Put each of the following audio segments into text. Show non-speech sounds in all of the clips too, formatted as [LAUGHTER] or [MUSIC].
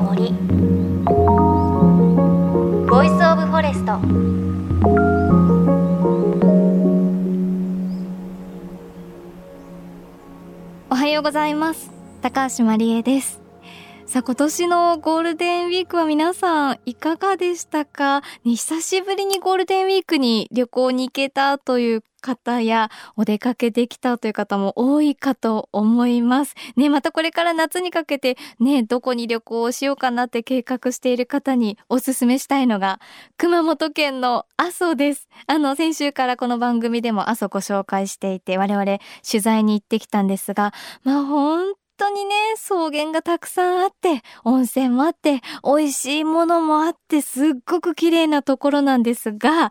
の森 Voice of Forest おはようございます。高橋真理恵です。さあ今年のゴールデンウィークは皆さんいかがでしたか、ね、久しぶりにゴールデンウィークに旅行に行けたという方やお出かけできたという方も多いかと思います。ね、またこれから夏にかけてね、どこに旅行をしようかなって計画している方におすすめしたいのが熊本県の阿蘇です。あの、先週からこの番組でも阿蘇ご紹介していて我々取材に行ってきたんですが、まあ本当にね、草原がたくさんあって、温泉もあって、美味しいものもあって、すっごく綺麗なところなんですが、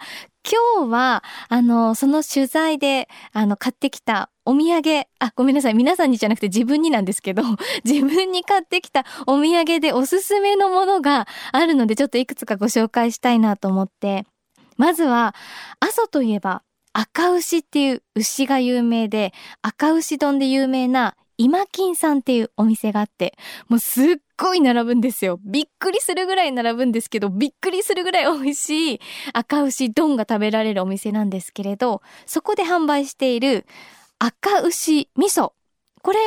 今日は、あの、その取材で、あの、買ってきたお土産、あ、ごめんなさい。皆さんにじゃなくて自分になんですけど、[LAUGHS] 自分に買ってきたお土産でおすすめのものがあるので、ちょっといくつかご紹介したいなと思って。まずは、阿蘇といえば、赤牛っていう牛が有名で、赤牛丼で有名な今金さんっていうお店があって、もうすっごい並ぶんですよ。びっくりするぐらい並ぶんですけど、びっくりするぐらい美味しい赤牛丼が食べられるお店なんですけれど、そこで販売している赤牛味噌。これ、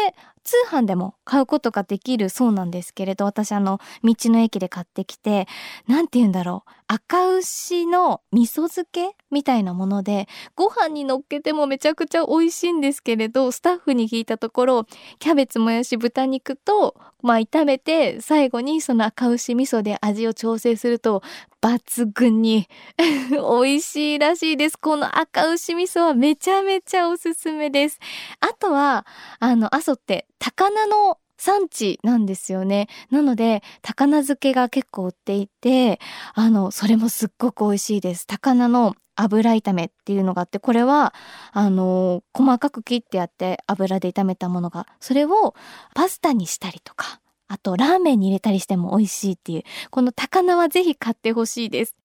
通販でも買うことができるそうなんですけれど、私あの、道の駅で買ってきて、なんて言うんだろう。赤牛の味噌漬けみたいなもので、ご飯に乗っけてもめちゃくちゃ美味しいんですけれど、スタッフに聞いたところ、キャベツもやし豚肉と、まあ炒めて、最後にその赤牛味噌で味を調整すると、抜群に [LAUGHS] 美味しいらしいです。この赤牛味噌はめちゃめちゃおすすめです。あとは、あの、阿蘇って高菜の産地なんですよね。なので、高菜漬けが結構売っていて、あの、それもすっごく美味しいです。高菜の油炒めっていうのがあって、これは、あの、細かく切ってあって油で炒めたものが、それをパスタにしたりとか、あとラーメンに入れたりしても美味しいっていう、この高菜はぜひ買ってほしいです。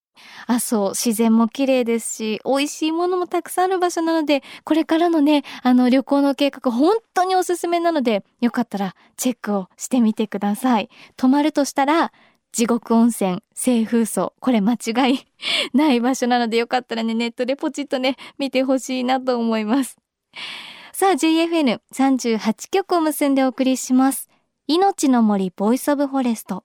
あ、そう、自然も綺麗ですし、美味しいものもたくさんある場所なので、これからのね、あの旅行の計画本当におすすめなので、よかったらチェックをしてみてください。泊まるとしたら、地獄温泉、清風荘、これ間違い [LAUGHS] ない場所なのでよかったらね、ネットでポチッとね、見てほしいなと思います。さあ、JFN38 曲を結んでお送りします。命の森 Voice of Forest。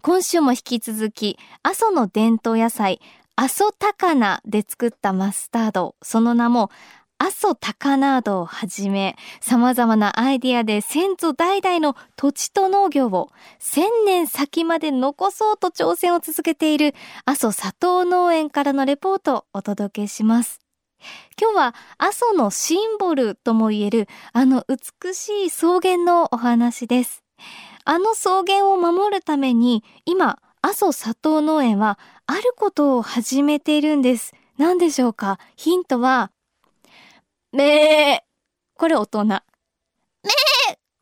今週も引き続き、阿蘇の伝統野菜、阿蘇高菜で作ったマスタード、その名も、阿蘇タカナードをはじめ、様々なアイディアで先祖代々の土地と農業を千年先まで残そうと挑戦を続けている阿蘇佐藤農園からのレポートをお届けします。今日は阿蘇のシンボルともいえるあの美しい草原のお話です。あの草原を守るために、今、阿蘇佐藤農園は、あることを始めているんです。何でしょうか？ヒントは、めー。これ大人。めー。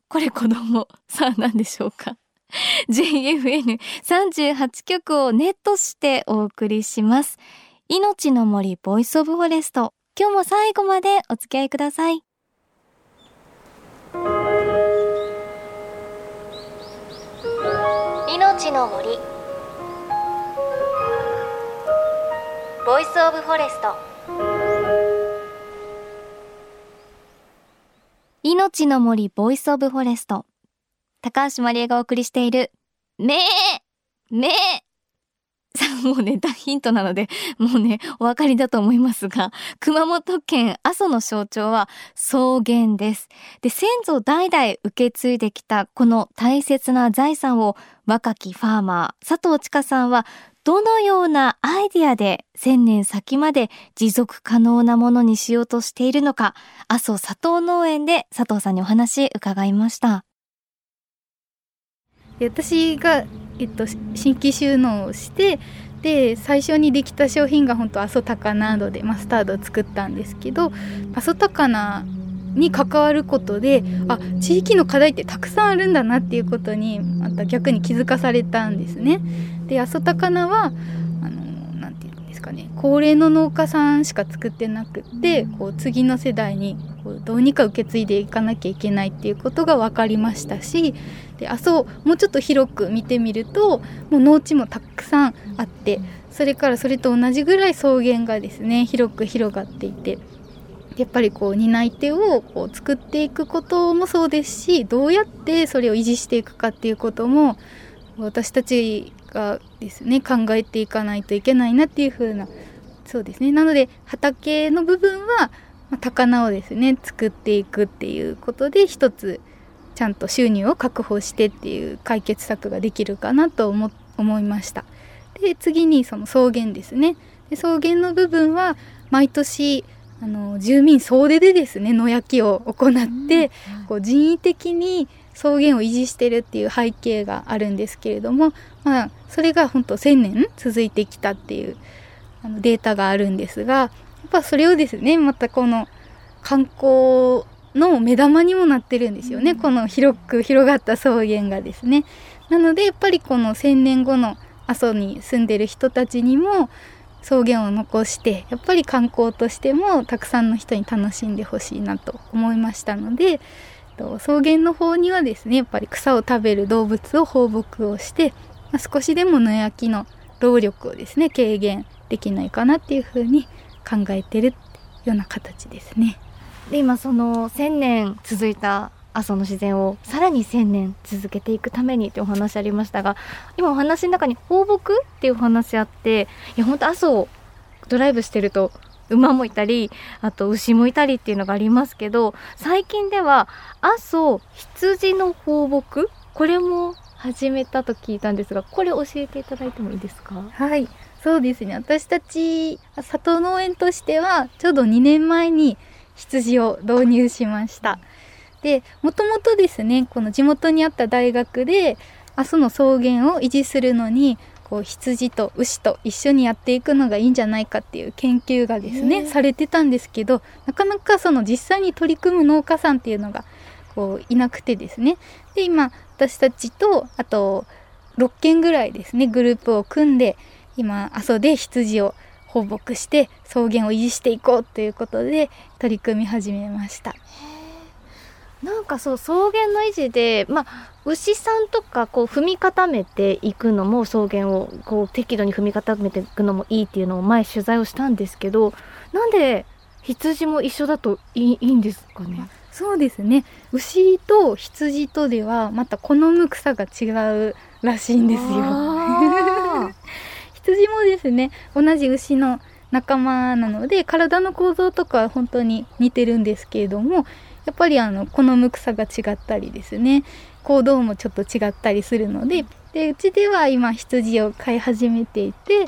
これ子供。さあ何でしょうか？JFN38 曲をネットしてお送りします。命の森 Voice of Forest。今日も最後までお付き合いください。命の森。 Voice of Forest。命の森 Voice of Forest。高橋まりえがお送りしているめーめー。さあ、もうね、大ヒントなので、[LAUGHS] もうね、お分かりだと思いますが、[LAUGHS] 熊本県阿蘇の象徴は草原です。で、先祖代々受け継いできたこの大切な財産を若きファーマー、佐藤千佳さんはどのようなアイディアで千年先まで持続可能なものにしようとしているのか、阿蘇佐藤農園で佐藤さんにお話伺いました。私がえっと、新規収納をしてで最初にできた商品が本当阿蘇高菜でマスタードを作ったんですけど阿蘇高菜に関わることであ地域の課題ってたくさんあるんだなっていうことにまた逆に気づかされたんですね。で阿蘇高菜はですかね。高齢の農家さんしか作ってなくってこう次の世代にこうどうにか受け継いでいかなきゃいけないっていうことが分かりましたしであそうもうちょっと広く見てみるともう農地もたくさんあってそれからそれと同じぐらい草原がですね広く広がっていてやっぱりこう担い手をこう作っていくこともそうですしどうやってそれを維持していくかっていうことも私たちがですね考えていかないといけないなっていう風なそうですね。なので畑の部分は、まあ、高菜をですね作っていくっていうことで一つちゃんと収入を確保してっていう解決策ができるかなと思思いました。で次にその草原ですね。で草原の部分は毎年あの住民総出でですね野焼きを行って、こう人為的に草原を維持してるっていう背景があるんですけれども、まあ、それが本当1,000年続いてきたっていうあのデータがあるんですがやっぱそれをですねまたこの観光の目玉にもなってるんですよね、うん、この広く広がった草原がですね。なのでやっぱりこの1,000年後の阿蘇に住んでる人たちにも草原を残してやっぱり観光としてもたくさんの人に楽しんでほしいなと思いましたのでと草原の方にはですねやっぱり草を食べる動物を放牧をして、まあ、少しでも野焼きの労力をですね軽減できないかなっていうふうに考えてるような形ですね。で今その1,000年続いた阿蘇の自然をさらに1000年続けていくためにってお話ありましたが今お話の中に放牧っていうお話あっていや本当阿蘇をドライブしてると馬もいたりあと牛もいたりっていうのがありますけど最近では阿蘇羊の放牧？これも始めたと聞いたんですがこれ教えていただいてもいいですか？はいそうですね。私たち里農園としてはちょうど2年前に羊を導入しました。でもともとですねこの地元にあった大学で阿蘇の草原を維持するのにこう羊と牛と一緒にやっていくのがいいんじゃないかっていう研究がですねされてたんですけどなかなかその実際に取り組む農家さんっていうのがこういなくてですねで今私たちとあと6件ぐらいですねグループを組んで今阿蘇で羊を放牧して草原を維持していこうということで取り組み始めました。なんかそう草原の維持で、まあ、牛さんとかこう踏み固めていくのも草原をこう適度に踏み固めていくのもいいっていうのを前取材をしたんですけどなんで羊も一緒だといいいいんですかね。そうですね。牛と羊とではまた好む草が違うらしいんですよ。[LAUGHS] 羊もですね同じ牛の仲間なので体の構造とかは本当に似てるんですけれどもやっぱりあの好む草が違ったりですね。行動もちょっと違ったりするのででうちでは今羊を飼い始めていて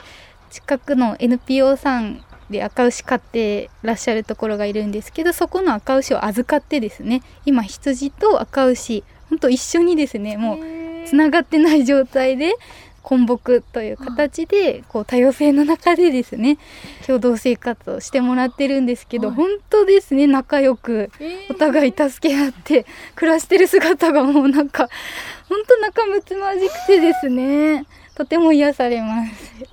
近くの NPO さんで赤牛飼ってらっしゃるところがいるんですけどそこの赤牛を預かってですね今羊と赤牛ほんと一緒にですねもうつながってない状態で混木という形でこう多様性の中でですね共同生活をしてもらってるんですけど、本当ですね仲良くお互い助け合って暮らしてる姿がもうなんか本当仲睦まじくてですねとても癒されます。え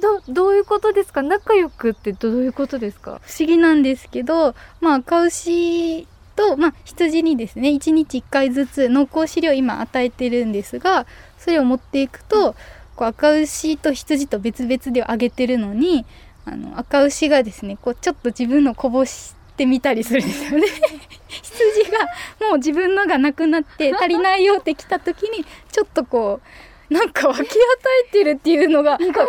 どどういうことですか？仲良くってどういうことですか？不思議なんですけどまあ赤牛と、まあ、羊にですね1日1回ずつ濃厚飼料今与えてるんですがそれを持っていくとこう赤牛と羊と別々であげてるのにあの赤牛がですねこうちょっと自分のこぼしてみたりするんですよね。[LAUGHS] 羊がもう自分のがなくなって [LAUGHS] 足りないよって来た時にちょっとこうなんか分け与えてるっていうのが確実にこ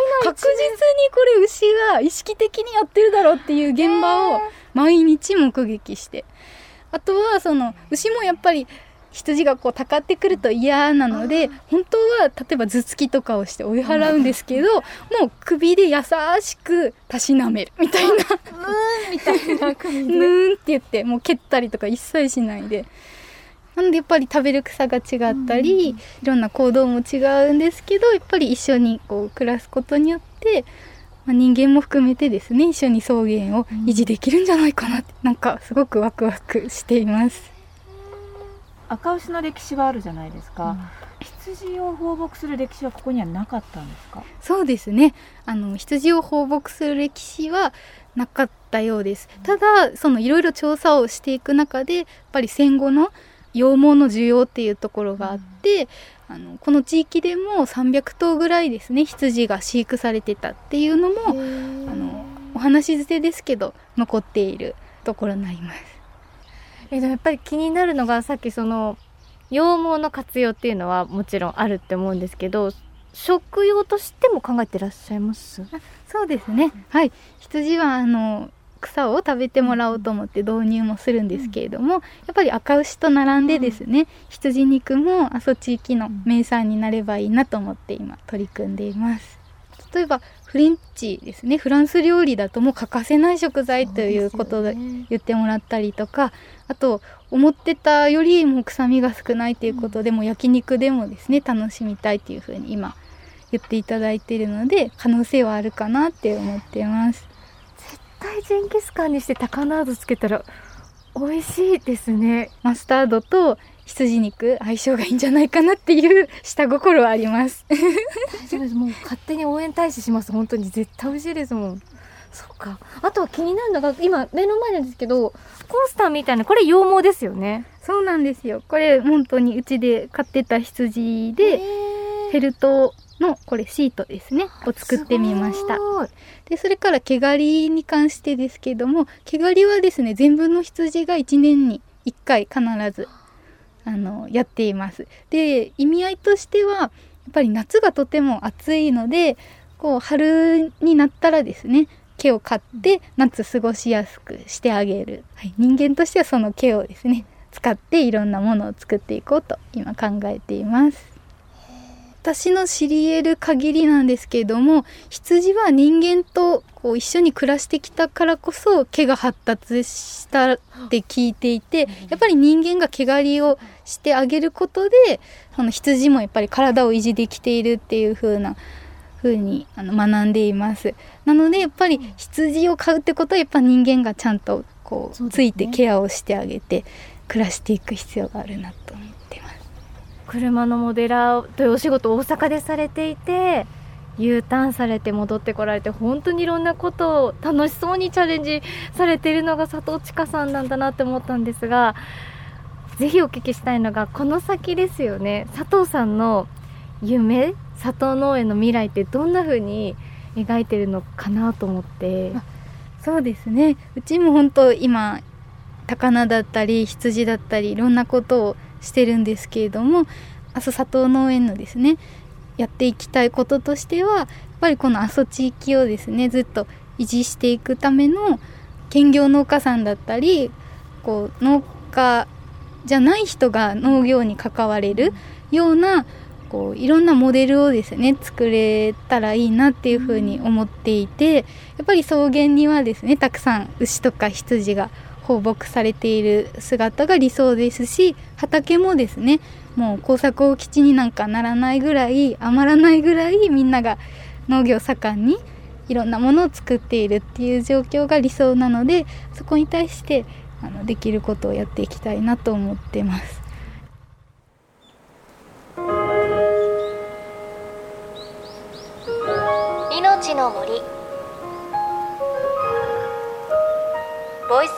れ牛が意識的にやってるだろうっていう現場を毎日目撃してあとはその牛もやっぱり羊がこうたかってくると嫌なので本当は例えば頭突きとかをして追い払うんですけどもう首で優しくたしなめるみたいな「ぬーん」みたいな感じ [LAUGHS] ぬーんって言ってもう蹴ったりとか一切しないで。なのでやっぱり食べる草が違ったり、いろんな行動も違うんですけどやっぱり一緒にこう暮らすことによって、まあ、人間も含めてですね一緒に草原を維持できるんじゃないかな。って、うん、なんかすごくワクワクしています。赤牛の歴史はあるじゃないですか、うん、羊を放牧する歴史はここにはなかったんですか？そうですね。あの羊を放牧する歴史はなかったようです。ただそのいろいろ調査をしていく中でやっぱり戦後の羊毛の需要っていうところがあって、うん、あのこの地域でも300頭ぐらいですね羊が飼育されてたっていうのもあのお話捨てですけど残っているところになります。えでもやっぱり気になるのがさっきその羊毛の活用っていうのはもちろんあるって思うんですけど食用としても考えてらっしゃいます？そうですね。はい。羊はあの草を食べてもらおうと思って導入もするんですけれども、やっぱり赤牛と並んでですね、羊肉も阿蘇地域の名産になればいいなと思って今取り組んでいます。例えばフレンチですね。フランス料理だともう欠かせない食材ということで言ってもらったりとか、あと思ってたよりも臭みが少ないということで、も焼肉でもですね楽しみたいというふうに今言っていただいているので可能性はあるかなって思ってます。絶対ジンギスカンにして高菜ーつけたら美味しいですね。マスタードと羊肉相性がいいんじゃないかなっていう [LAUGHS] 下心はあります。大丈夫です。もう勝手に応援大使します。本当に。絶対美味しいですもん。そうか。あとは気になるのが今目の前なんですけどコースターみたいなこれ羊毛ですよね。そうなんですよ。これ本当にうちで飼ってた羊でフェルトのこれシートですね。を作ってみました。でそれから毛刈りに関してですけども毛刈りはですね全部の羊が1年に1回必ずあのやっています。で意味合いとしてはやっぱり夏がとても暑いのでこう春になったらですね毛を刈って夏過ごしやすくしてあげる、はい、人間としてはその毛をですね使っていろんなものを作っていこうと今考えています私の知り得る限りなんですけれども羊は人間とこう一緒に暮らしてきたからこそ毛が発達したって聞いていてやっぱり人間が毛刈りをしてあげることでその羊もやっぱり体を維持できているっていう風な風にあの学んでいます。なのでやっぱり羊を飼うってことはやっぱ人間がちゃんとこうついてケアをしてあげて暮らしていく必要があるなと車のモデラーというお仕事を大阪でされていて U ターンされて戻ってこられて本当にいろんなことを楽しそうにチャレンジされているのが佐藤千佳さんなんだなって思ったんですがぜひお聞きしたいのがこの先ですよね。佐藤さんの夢佐藤農園の未来ってどんな風に描いてるのかなと思って。そうですね。うちも本当今高菜だったり羊だったりいろんなことをしてるんですけれども阿蘇佐藤農園のですねやっていきたいこととしてはやっぱりこの阿蘇地域をですねずっと維持していくための兼業農家さんだったりこう農家じゃない人が農業に関われるようなこういろんなモデルをですね作れたらいいなっていうふうに思っていてやっぱり草原にはですねたくさん牛とか羊が放牧されている姿が理想ですし畑もですねもう耕作を基地になんかならないぐらい余らないぐらいみんなが農業盛んにいろんなものを作っているっていう状況が理想なのでそこに対してあのできることをやっていきたいなと思ってます。命の森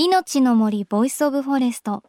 命の森 Voice of Forest。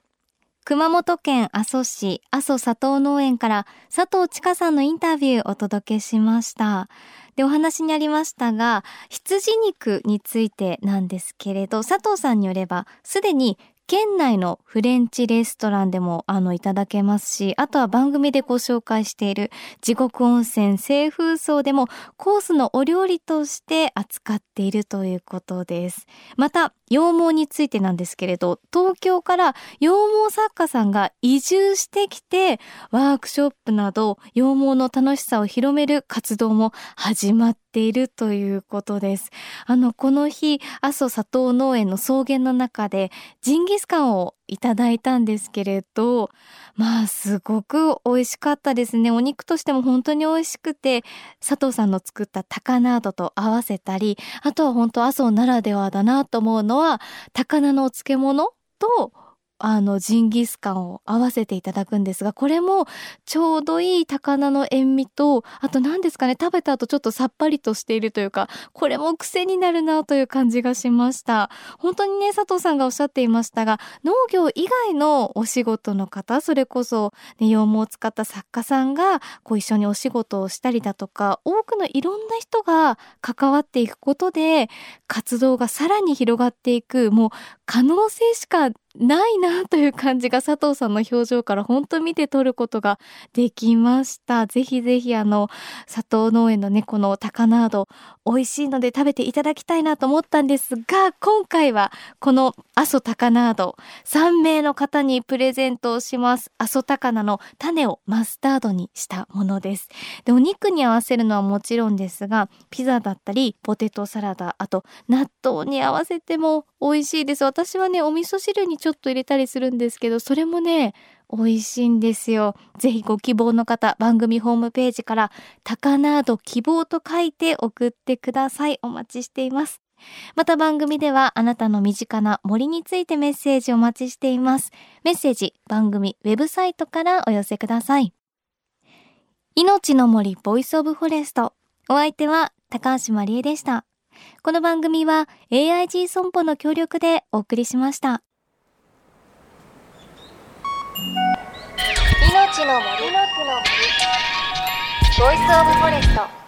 熊本県阿蘇市阿蘇佐藤農園から佐藤千佳さんのインタビューをお届けしました。でお話にありましたが羊肉についてなんですけれど佐藤さんによればすでに県内のフレンチレストランでもあのいただけますし、あとは番組でご紹介している地獄温泉清風荘でもコースのお料理として扱っているということです。また、羊毛についてなんですけれど、東京から羊毛作家さんが移住してきて、ワークショップなど羊毛の楽しさを広める活動も始まっているということです。あの、この日、阿蘇佐藤農園の草原の中でジンギスカンをいただいたんですけれど、まあすごく美味しかったですね。お肉としても本当に美味しくて、佐藤さんの作った高菜とと合わせたり、あとは本当阿蘇ならではだなと思うのは、高菜のお漬物とあの、ジンギスカンを合わせていただくんですが、これもちょうどいい高菜の塩味と、あと何ですかね、食べた後ちょっとさっぱりとしているというか、これも癖になるなという感じがしました。本当にね、佐藤さんがおっしゃっていましたが、農業以外のお仕事の方、それこそ、ね、羊毛を使った作家さんが、こう一緒にお仕事をしたりだとか、多くのいろんな人が関わっていくことで、活動がさらに広がっていく、もう可能性しかないなという感じが佐藤さんの表情から本当見て取ることができました。ぜひぜひあの、佐藤農園のね、この高菜ど美味しいので食べていただきたいなと思ったんですが、今回はこの阿蘇高菜ど3名の方にプレゼントをします。阿蘇高菜の種をマスタードにしたものです。で、お肉に合わせるのはもちろんですが、ピザだったり、ポテトサラダ、あと納豆に合わせても美味しいです。私はね、お味噌汁にちょょっと入れたりするんですけど、それもね、美味しいんですよ。ぜひご希望の方、番組ホームページから、タカナード希望と書いて送ってください。お待ちしています。また番組ではあなたの身近な森についてメッセージお待ちしています。メッセージ、番組ウェブサイトからお寄せください。命の森 Voice of Forest。お相手は高橋まりえでした。この番組は AIG 損保の協力でお送りしました。命の森の森。ボイスオブフォレスト。